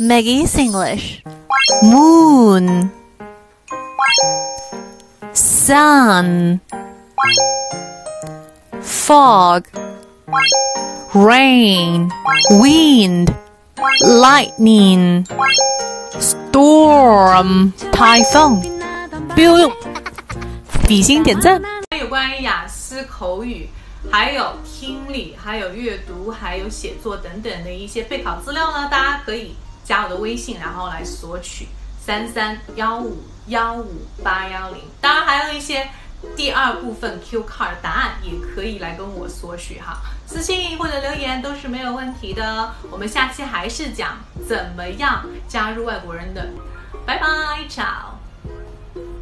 Maggie's English. Moon. Sun. Fog. Rain. Wind. Lightning. Storm. Typhoon. Bill. 比心点赞。有关于雅思口语，还有听力，还有阅读，还有写作等等的一些备考资料呢，大家可以加我的微信，然后来索取三三幺五幺五八幺零。当然还有一些第二部分 Q card 答案，也可以来跟我索取哈，私信或者留言都是没有问题的。我们下期还是讲怎么样加入外国人的，拜拜，ciao。